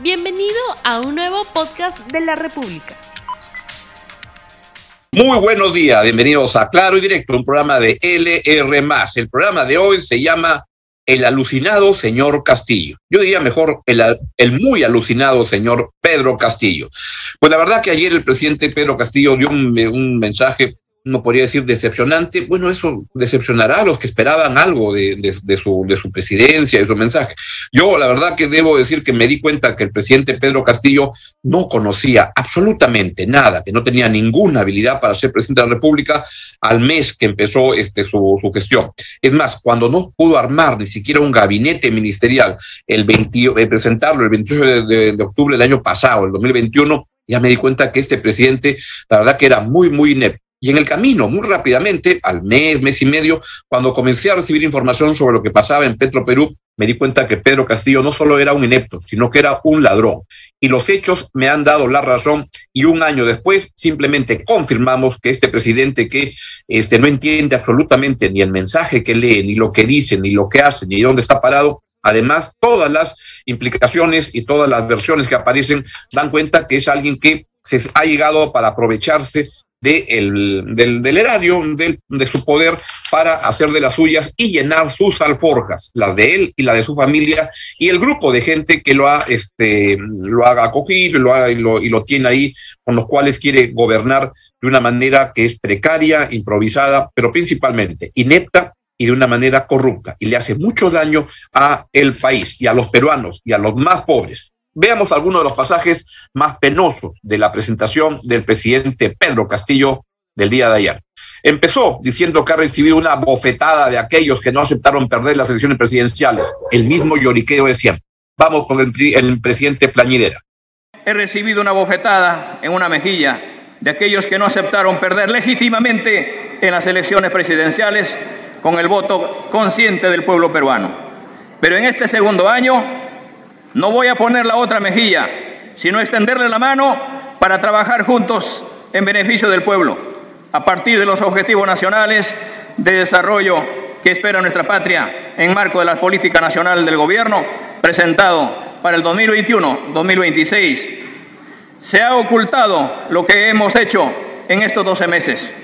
Bienvenido a un nuevo podcast de la República. Muy buenos días, bienvenidos a Claro y Directo, un programa de LR. El programa de hoy se llama El alucinado señor Castillo. Yo diría mejor el, muy alucinado señor Pedro Castillo. Pues la verdad que ayer el presidente Pedro Castillo dio un mensaje no podría decir decepcionante, bueno, eso decepcionará a los que esperaban algo de, de, su, de su presidencia, de su mensaje. Yo la verdad que debo decir que me di cuenta que el presidente Pedro Castillo no conocía absolutamente nada, que no tenía ninguna habilidad para ser presidente de la República al mes que empezó este, su, su gestión. Es más, cuando no pudo armar ni siquiera un gabinete ministerial, el 20, eh, presentarlo el 28 de, octubre del año pasado, el 2021, ya me di cuenta que este presidente, la verdad que era muy, muy inepto. Y en el camino, muy rápidamente, al mes, mes y medio, cuando comencé a recibir información sobre lo que pasaba en Petro Perú, me di cuenta que Pedro Castillo no solo era un inepto, sino que era un ladrón. Y los hechos me han dado la razón y un año después simplemente confirmamos que este presidente que este, no entiende absolutamente ni el mensaje que lee, ni lo que dice, ni lo que hace, ni dónde está parado, Además, todas las implicaciones y todas las versiones que aparecen dan cuenta que es alguien que se ha llegado para aprovecharse de el, del, del, erario, del, de su poder, para hacer de las suyas y llenar sus alforjas, las de él y la de su familia, y el grupo de gente que lo ha, este, lo ha acogido lo, ha, y lo, y lo tiene ahí, con los cuales quiere gobernar de una manera que es precaria, improvisada, pero principalmente inepta y de una manera corrupta, y le hace mucho daño a el país y a los peruanos y a los más pobres. Veamos algunos de los pasajes más penosos de la presentación del presidente Pedro Castillo del día de ayer. Empezó diciendo que ha recibido una bofetada de aquellos que no aceptaron perder las elecciones presidenciales, el mismo lloriqueo de siempre. Vamos con el, el presidente Plañidera. He recibido una bofetada en una mejilla de aquellos que no aceptaron perder legítimamente en las elecciones presidenciales con el voto consciente del pueblo peruano. Pero en este segundo año no voy a poner la otra mejilla, sino extenderle la mano para trabajar juntos en beneficio del pueblo, a partir de los objetivos nacionales de desarrollo que espera nuestra patria en marco de la política nacional del gobierno presentado para el 2021-2026. Se ha ocultado lo que hemos hecho en estos 12 meses.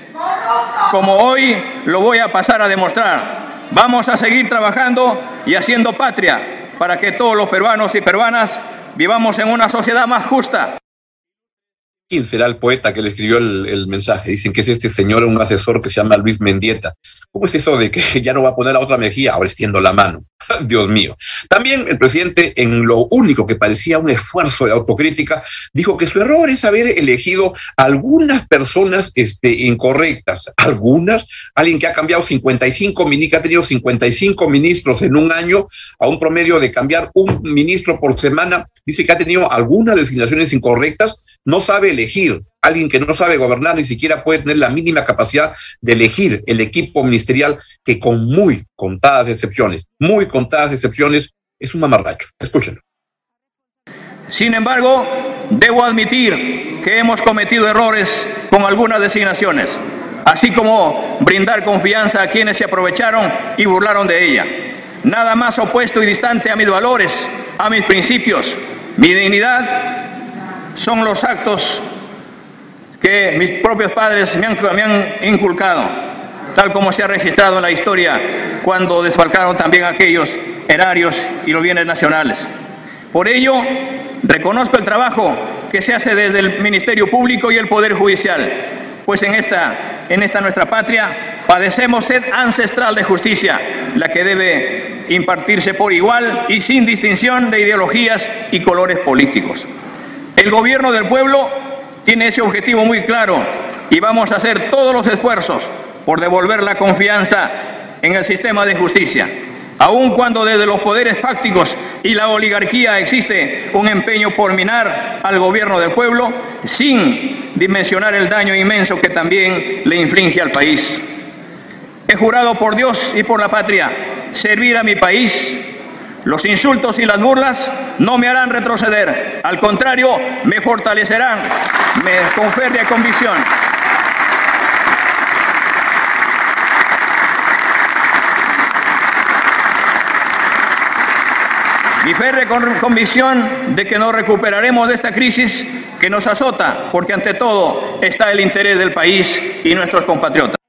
Como hoy lo voy a pasar a demostrar, vamos a seguir trabajando y haciendo patria para que todos los peruanos y peruanas vivamos en una sociedad más justa. ¿Quién será el poeta que le escribió el, mensaje? Dicen que es este señor, un asesor que se llama Luis Mendieta. ¿Cómo es eso de que ya no va a poner la otra mejilla? Ahora extiendo la mano. Dios mío. También el presidente, en lo único que parecía un esfuerzo de autocrítica, dijo que su error es haber elegido algunas personas este, incorrectas. Algunas, alguien que ha cambiado 55, que ha tenido 55 ministros en un año, a un promedio de cambiar un ministro por semana, dice que ha tenido algunas designaciones incorrectas no sabe elegir. Alguien que no sabe gobernar ni siquiera puede tener la mínima capacidad de elegir el equipo ministerial que con muy contadas excepciones, muy contadas excepciones, es un mamarracho. Escúchenlo. Sin embargo, debo admitir que hemos cometido errores con algunas designaciones, así como brindar confianza a quienes se aprovecharon y burlaron de ella. Nada más opuesto y distante a mis valores, a mis principios, mi dignidad son los actos que mis propios padres me han, me han, inculcado, tal como se ha registrado en la historia cuando desfalcaron también aquellos erarios y los bienes nacionales. Por ello, reconozco el trabajo que se hace desde el Ministerio Público y el Poder Judicial, pues en esta, en esta nuestra patria padecemos sed ancestral de justicia, la que debe impartirse por igual y sin distinción de ideologías y colores políticos. El gobierno del pueblo tiene ese objetivo muy claro y vamos a hacer todos los esfuerzos por devolver la confianza en el sistema de justicia. Aun cuando desde los poderes fácticos y la oligarquía existe un empeño por minar al gobierno del pueblo, sin dimensionar el daño inmenso que también le inflige al país. He jurado por Dios y por la patria servir a mi país los insultos y las burlas no me harán retroceder, al contrario, me fortalecerán, me con férrea convicción. Mi férrea convicción de que nos recuperaremos de esta crisis que nos azota, porque ante todo está el interés del país y nuestros compatriotas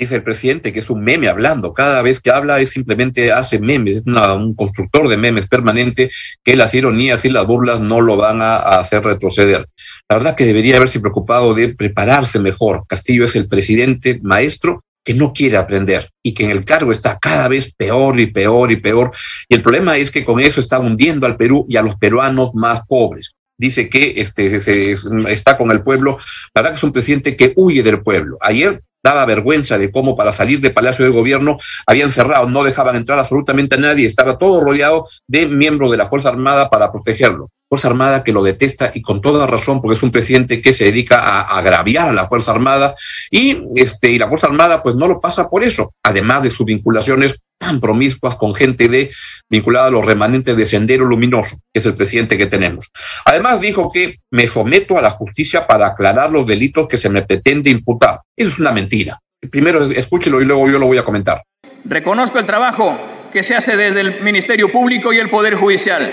dice el presidente, que es un meme hablando. Cada vez que habla es simplemente hace memes, es un constructor de memes permanente que las ironías y las burlas no lo van a, hacer retroceder. La verdad que debería haberse preocupado de prepararse mejor. Castillo es el presidente maestro que no quiere aprender y que en el cargo está cada vez peor y peor y peor. Y el problema es que con eso está hundiendo al Perú y a los peruanos más pobres dice que este, se, está con el pueblo. La verdad que es un presidente que huye del pueblo. Ayer daba vergüenza de cómo para salir de Palacio de Gobierno habían cerrado, no dejaban entrar absolutamente a nadie, estaba todo rodeado de miembros de la Fuerza Armada para protegerlo. Fuerza Armada que lo detesta y con toda razón, porque es un presidente que se dedica a agraviar a la Fuerza Armada y, este, y la Fuerza Armada pues no lo pasa por eso, además de sus vinculaciones tan promiscuas con gente de vinculada a los remanentes de Sendero Luminoso, que es el presidente que tenemos. Además dijo que me someto a la justicia para aclarar los delitos que se me pretende imputar. Eso es una mentira. Primero escúchelo y luego yo lo voy a comentar. Reconozco el trabajo que se hace desde el Ministerio Público y el Poder Judicial,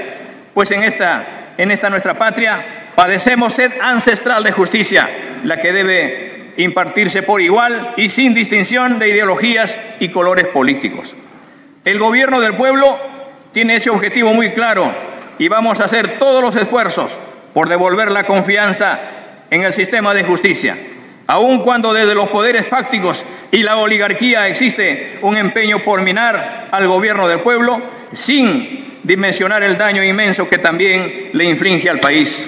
pues en esta en esta nuestra patria, padecemos sed ancestral de justicia, la que debe impartirse por igual y sin distinción de ideologías y colores políticos. El gobierno del pueblo tiene ese objetivo muy claro y vamos a hacer todos los esfuerzos por devolver la confianza en el sistema de justicia, aun cuando desde los poderes fácticos y la oligarquía existe un empeño por minar al gobierno del pueblo sin dimensionar el daño inmenso que también le inflige al país.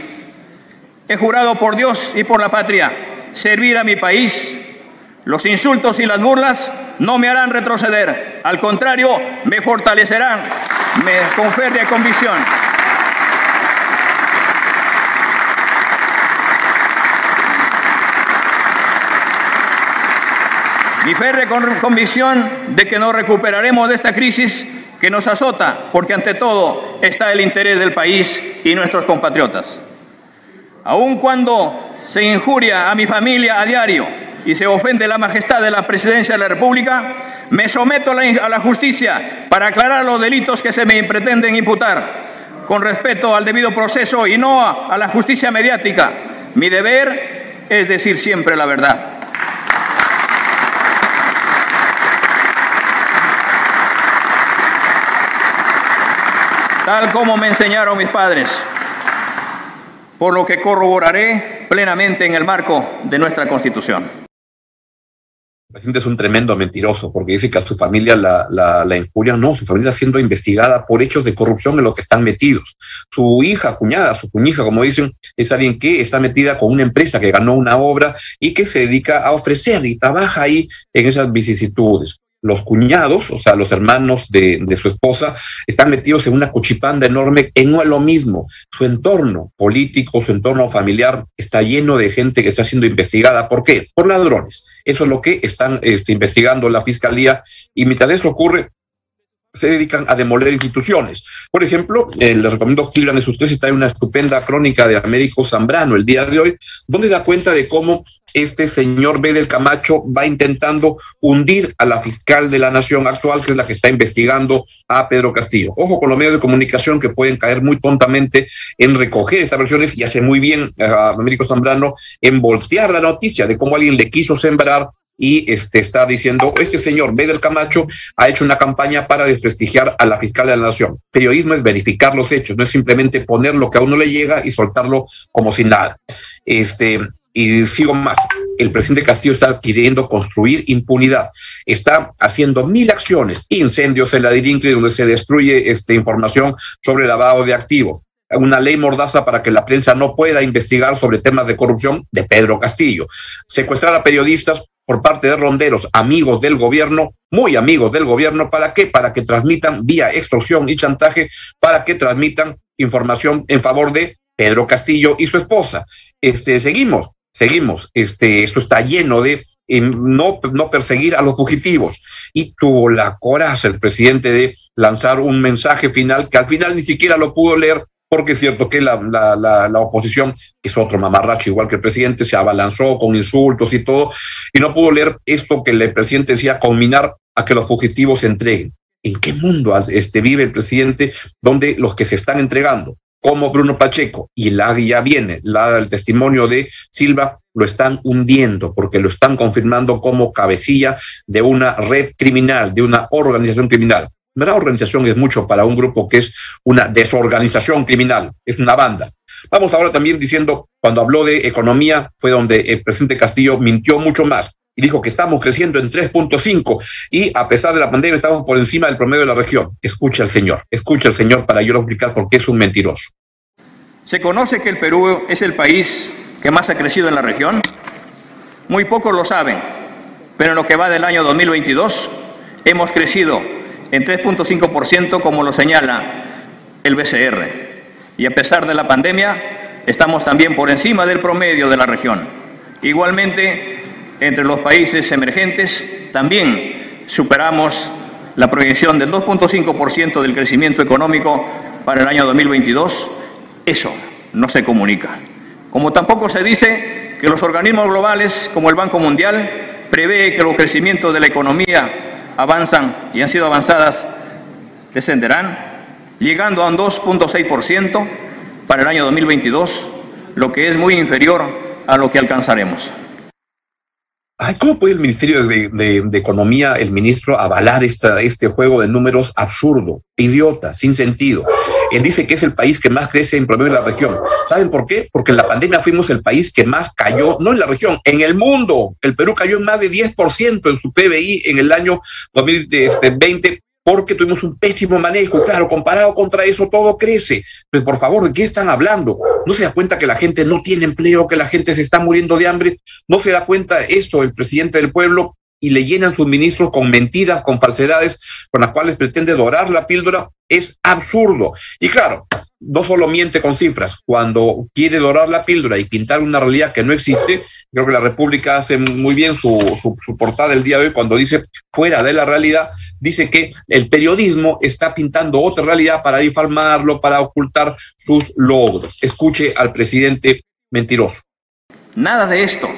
He jurado por Dios y por la patria servir a mi país. Los insultos y las burlas no me harán retroceder, al contrario, me fortalecerán, con férrea convicción. Mi férrea convicción de que nos recuperaremos de esta crisis que nos azota, porque ante todo está el interés del país y nuestros compatriotas. Aun cuando se injuria a mi familia a diario y se ofende la majestad de la presidencia de la República, me someto a la justicia para aclarar los delitos que se me pretenden imputar, con respeto al debido proceso y no a la justicia mediática. Mi deber es decir siempre la verdad. Tal como me enseñaron mis padres, por lo que corroboraré plenamente en el marco de nuestra Constitución. El presidente es un tremendo mentiroso porque dice que a su familia la, la, injuria. No, su familia está siendo investigada por hechos de corrupción en los que están metidos. Su hija, cuñada, su cuñija, como dicen, es alguien que está metida con una empresa que ganó una obra y que se dedica a ofrecer y trabaja ahí en esas vicisitudes los cuñados, o sea, los hermanos de, su esposa, están metidos en una cuchipanda enorme en lo mismo. Su entorno político, su entorno familiar está lleno de gente que está siendo investigada. ¿Por qué? Por ladrones. Eso es lo que están este, investigando la fiscalía. Y mientras eso ocurre, se dedican a demoler instituciones. Por ejemplo, eh, les recomiendo que lean ustedes, está en una estupenda crónica de Américo Zambrano el día de hoy, donde da cuenta de cómo este señor B. del Camacho va intentando hundir a la fiscal de la nación actual, que es la que está investigando a Pedro Castillo. Ojo con los medios de comunicación que pueden caer muy tontamente en recoger estas versiones y hace muy bien a eh, Américo Zambrano en voltear la noticia de cómo alguien le quiso sembrar y este, está diciendo, este señor Beder Camacho ha hecho una campaña para desprestigiar a la fiscal de la nación. Periodismo es verificar los hechos, no es simplemente poner lo que a uno le llega y soltarlo como si nada. Este, y sigo más, el presidente Castillo está queriendo construir impunidad, está haciendo mil acciones, incendios en la Dirincre donde se destruye esta información sobre lavado de activos, una ley mordaza para que la prensa no pueda investigar sobre temas de corrupción de Pedro Castillo, secuestrar a periodistas por parte de ronderos, amigos del gobierno, muy amigos del gobierno, ¿para qué? Para que transmitan vía extorsión y chantaje, para que transmitan información en favor de Pedro Castillo y su esposa. Este, seguimos, seguimos. Este, esto está lleno de no, no perseguir a los fugitivos. Y tuvo la coraza el presidente de lanzar un mensaje final que al final ni siquiera lo pudo leer porque es cierto que la, la, la, oposición, es otro mamarracho, igual que el presidente, se abalanzó con insultos y todo, y no pudo leer esto que el presidente decía, combinar a que los fugitivos se entreguen. ¿En qué mundo este, vive el presidente donde los que se están entregando, como Bruno Pacheco, y la, ya viene la, el testimonio de Silva, lo están hundiendo porque lo están confirmando como cabecilla de una red criminal, de una organización criminal. La organización es mucho para un grupo que es una desorganización criminal, es una banda. Vamos ahora también diciendo, cuando habló de economía, fue donde el presidente Castillo mintió mucho más y dijo que estamos creciendo en 3.5 y a pesar de la pandemia estamos por encima del promedio de la región. Escucha al señor, escucha al señor para yo explicar por qué es un mentiroso. Se conoce que el Perú es el país que más ha crecido en la región. Muy pocos lo saben, pero en lo que va del año 2022 hemos crecido en 3.5% como lo señala el BCR. Y a pesar de la pandemia, estamos también por encima del promedio de la región. Igualmente, entre los países emergentes, también superamos la proyección del 2.5% del crecimiento económico para el año 2022. Eso no se comunica. Como tampoco se dice que los organismos globales, como el Banco Mundial, prevé que los crecimientos de la economía avanzan y han sido avanzadas descenderán, llegando a un 2.6% para el año 2022, lo que es muy inferior a lo que alcanzaremos. ¿cómo puede el Ministerio de, Economía, el ministro, avalar esta, este juego de números absurdo, idiota, sin sentido? Él dice que es el país que más crece en promedio de la región. ¿Saben por qué? Porque en la pandemia fuimos el país que más cayó, no en la región, en el mundo. El Perú cayó en más de 10% en su PBI en el año 2020 porque tuvimos un pésimo manejo. Claro, comparado contra eso, todo crece. Pero por favor, ¿de qué están hablando? ¿No se da cuenta que la gente no tiene empleo, que la gente se está muriendo de hambre? ¿No se da cuenta esto el presidente del pueblo? Y le llenan sus ministros con mentiras, con falsedades, con las cuales pretende dorar la píldora. Es absurdo. Y claro, no solo miente con cifras, cuando quiere dorar la píldora y pintar una realidad que no existe, creo que la República hace muy bien su, su, portada del día de hoy cuando dice fuera de la realidad, dice que el periodismo está pintando otra realidad para difamarlo, para ocultar sus logros. Escuche al presidente mentiroso. Nada de esto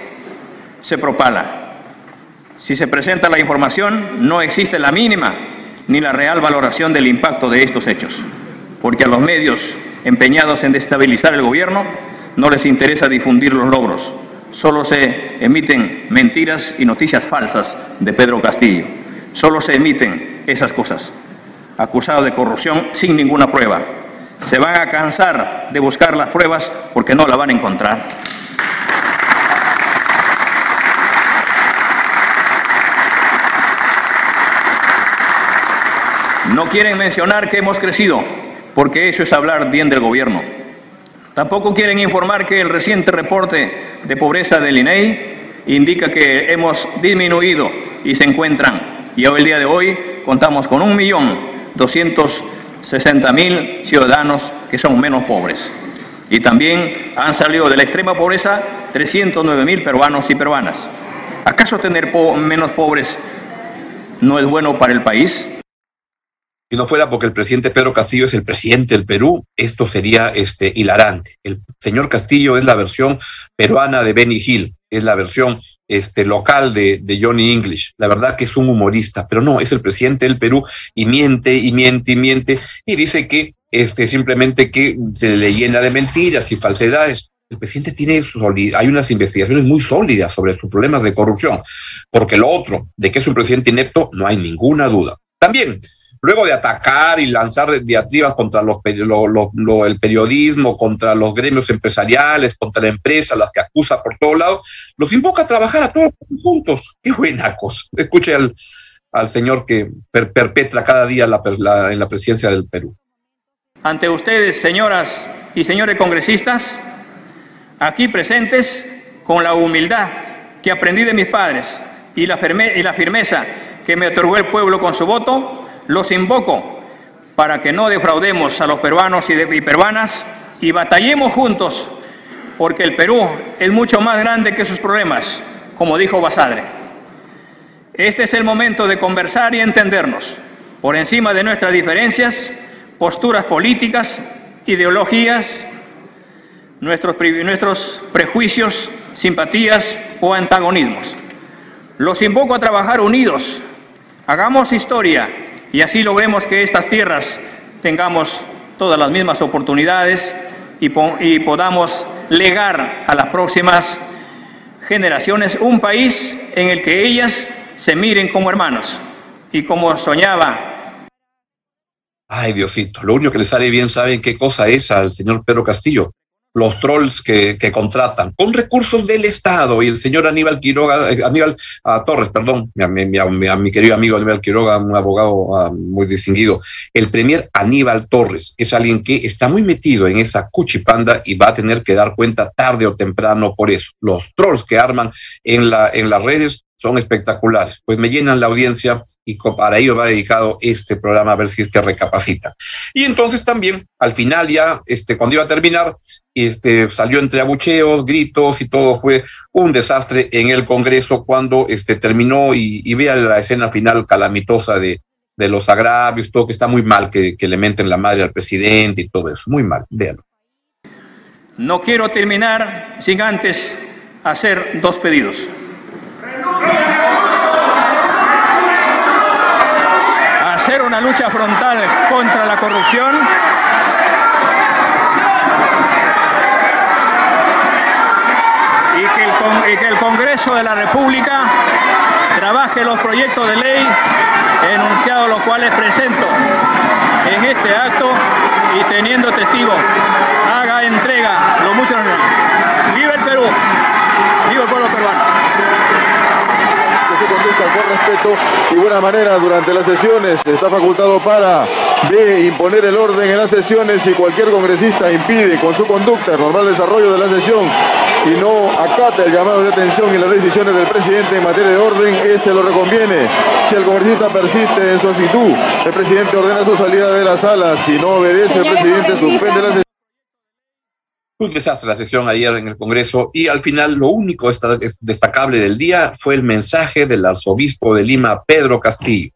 se propala. Si se presenta la información, no existe la mínima ni la real valoración del impacto de estos hechos porque a los medios empeñados en destabilizar el gobierno no les interesa difundir los logros. Solo se emiten mentiras y noticias falsas de Pedro Castillo. Solo se emiten esas cosas. Acusado de corrupción sin ninguna prueba. Se van a cansar de buscar las pruebas porque no la van a encontrar. No quieren mencionar que hemos crecido porque eso es hablar bien del gobierno. Tampoco quieren informar que el reciente reporte de pobreza del INEI indica que hemos disminuido y se encuentran, y hoy el día de hoy contamos con 1.260.000 ciudadanos que son menos pobres. Y también han salido de la extrema pobreza 309.000 peruanos y peruanas. ¿Acaso tener menos pobres no es bueno para el país? Si no fuera porque el presidente Pedro Castillo es el presidente del Perú, esto sería este, hilarante. El señor Castillo es la versión peruana de Benny Hill, es la versión este, local de, Johnny English. La verdad que es un humorista, pero no, es el presidente del Perú y miente y miente y miente y dice que este, simplemente que se le llena de mentiras y falsedades. El presidente tiene, hay unas investigaciones muy sólidas sobre sus problemas de corrupción, porque lo otro, de que es un presidente inepto, no hay ninguna duda. También, luego de atacar y lanzar diatribas contra los, el periodismo, contra los gremios empresariales, contra la empresa, las que acusa por todos lados, los invoca a trabajar a todos juntos. Qué buena cosa. Escuche al, al señor que perpetra cada día la, en la presidencia del Perú. Ante ustedes, señoras y señores congresistas, aquí presentes, con la humildad que aprendí de mis padres y la, y la firmeza que me otorgó el pueblo con su voto, los invoco para que no defraudemos a los peruanos y, peruanas y batallemos juntos, porque el Perú es mucho más grande que sus problemas, como dijo Basadre. Este es el momento de conversar y entendernos, por encima de nuestras diferencias, posturas políticas, ideologías, nuestros, nuestros prejuicios, simpatías o antagonismos. Los invoco a trabajar unidos. Hagamos historia y así logremos que estas tierras tengamos todas las mismas oportunidades y, podamos legar a las próximas generaciones un país en el que ellas se miren como hermanos y como soñaba Ay, Diosito, lo único que le sale bien, ¿saben qué cosa es al señor Pedro Castillo? Los trolls que, contratan con recursos del Estado y el señor Aníbal Quiroga, eh, Aníbal ah, Torres, perdón, a mi, mi, querido amigo Aníbal Quiroga, un abogado ah, muy distinguido, el premier Aníbal Torres es alguien que está muy metido en esa cuchipanda y va a tener que dar cuenta tarde o temprano por eso. Los trolls que arman en, la, en las redes son espectaculares. Pues me llenan la audiencia y para ello va dedicado este programa a ver si es que recapacita. Y entonces también, al final ya, este, cuando iba a terminar, este, salió entre abucheos, gritos y todo fue un desastre en el Congreso cuando este, terminó y, vea la escena final calamitosa de, de los agravios, todo que está muy mal que, que le menten la madre al presidente y todo eso, muy mal, véanlo. No quiero terminar sin antes hacer dos pedidos. Hacer una lucha frontal contra la corrupción. Que, el, Congreso de la República trabaje los proyectos de ley enunciados los cuales presento en este acto y teniendo testigo haga entrega. Lo mucho viva el Perú. Viva el pueblo peruano. Con respeto y buena manera durante las sesiones. Está facultado para imponer el orden en las sesiones si cualquier congresista impide con su conducta el normal desarrollo de la sesión y no acata el llamado de atención y las decisiones del presidente en materia de orden, este lo reconviene. Si el congresista persiste en su actitud, el presidente ordena su salida de la sala. Si no obedece, el presidente suspende la sesión. Un desastre la sesión ayer en el Congreso y al final lo único destacable del día fue el mensaje del arzobispo de Lima, Pedro Castillo.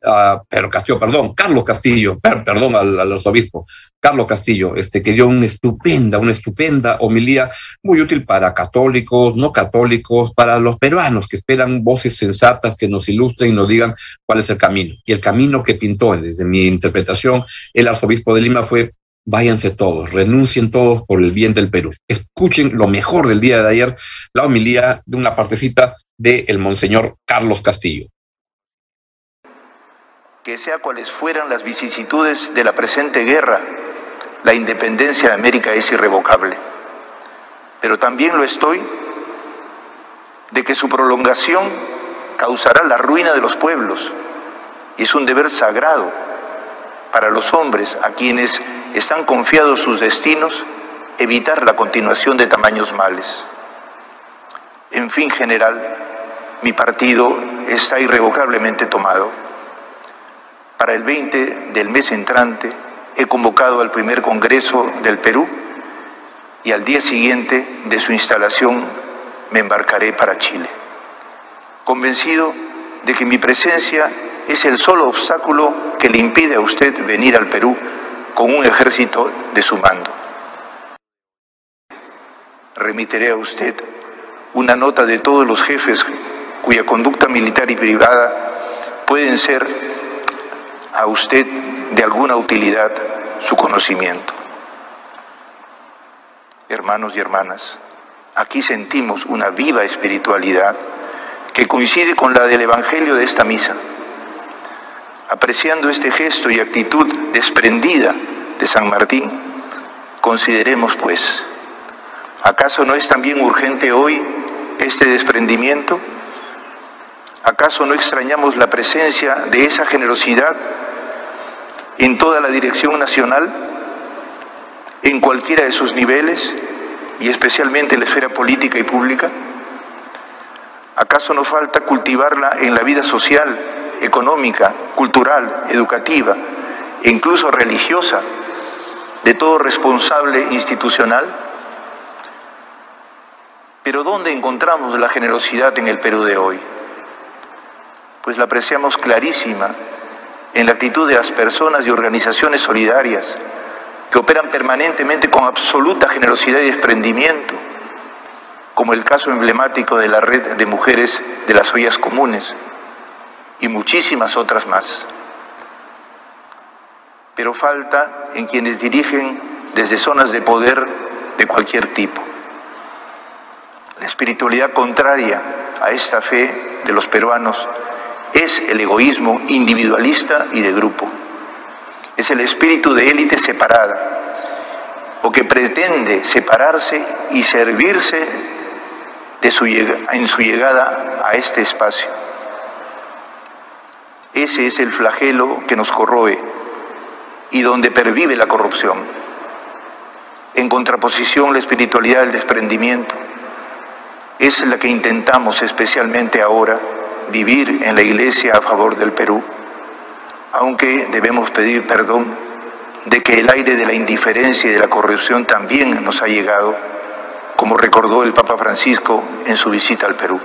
Uh, Pedro Castillo, perdón, Carlos Castillo, perdón al, arzobispo, Carlos Castillo, este, que dio una estupenda, una estupenda homilía muy útil para católicos, no católicos, para los peruanos que esperan voces sensatas que nos ilustren y nos digan cuál es el camino. Y el camino que pintó, desde mi interpretación, el arzobispo de Lima fue váyanse todos, renuncien todos por el bien del Perú. Escuchen lo mejor del día de ayer, la homilía de una partecita del el Monseñor Carlos Castillo. Que sea cuales fueran las vicisitudes de la presente guerra, la independencia de América es irrevocable. Pero también lo estoy de que su prolongación causará la ruina de los pueblos. Y es un deber sagrado para los hombres a quienes están confiados sus destinos, evitar la continuación de tamaños males. En fin general, mi partido está irrevocablemente tomado. Para el 20 del mes entrante he convocado al primer Congreso del Perú y al día siguiente de su instalación me embarcaré para Chile, convencido de que mi presencia es el solo obstáculo que le impide a usted venir al Perú con un ejército de su mando. Remitiré a usted una nota de todos los jefes cuya conducta militar y privada pueden ser a usted de alguna utilidad su conocimiento. Hermanos y hermanas, aquí sentimos una viva espiritualidad que coincide con la del Evangelio de esta misa. Apreciando este gesto y actitud desprendida de San Martín, consideremos pues, ¿acaso no es también urgente hoy este desprendimiento? ¿Acaso no extrañamos la presencia de esa generosidad en toda la dirección nacional, en cualquiera de sus niveles y especialmente en la esfera política y pública? ¿Acaso no falta cultivarla en la vida social, económica, cultural, educativa e incluso religiosa de todo responsable institucional? Pero ¿dónde encontramos la generosidad en el Perú de hoy? Pues la apreciamos clarísima en la actitud de las personas y organizaciones solidarias que operan permanentemente con absoluta generosidad y desprendimiento, como el caso emblemático de la red de mujeres de las ollas comunes, y muchísimas otras más. pero falta en quienes dirigen desde zonas de poder de cualquier tipo. La espiritualidad contraria a esta fe de los peruanos es el egoísmo individualista y de grupo. Es el espíritu de élite separada o que pretende separarse y servirse de su, en su llegada a este espacio. Ese es el flagelo que nos corroe y donde pervive la corrupción. En contraposición, la espiritualidad del desprendimiento es la que intentamos especialmente ahora vivir en la Iglesia a favor del Perú, aunque debemos pedir perdón de que el aire de la indiferencia y de la corrupción también nos ha llegado, como recordó el Papa Francisco en su visita al Perú.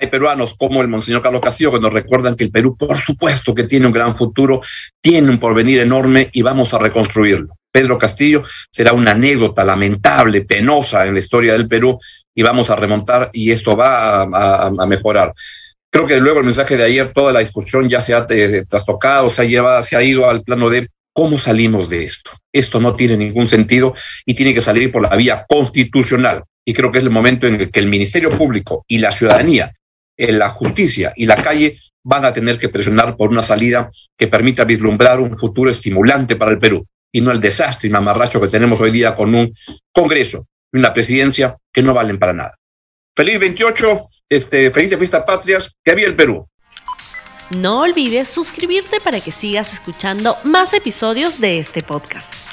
Hay peruanos como el Monseñor Carlos Castillo que nos recuerdan que el Perú, por supuesto, que tiene un gran futuro, tiene un porvenir enorme y vamos a reconstruirlo. Pedro Castillo será una anécdota lamentable, penosa en la historia del Perú y vamos a remontar y esto va a, mejorar. Creo que luego el mensaje de ayer, toda la discusión ya se ha eh, trastocado, se ha, llevado, se ha ido al plano de cómo salimos de esto. Esto no tiene ningún sentido y tiene que salir por la vía constitucional. Y creo que es el momento en el que el Ministerio Público y la ciudadanía en la justicia y la calle van a tener que presionar por una salida que permita vislumbrar un futuro estimulante para el Perú y no el desastre y mamarracho que tenemos hoy día con un Congreso y una presidencia que no valen para nada. Feliz 28, este, feliz de fiesta patrias, que había el Perú. No olvides suscribirte para que sigas escuchando más episodios de este podcast.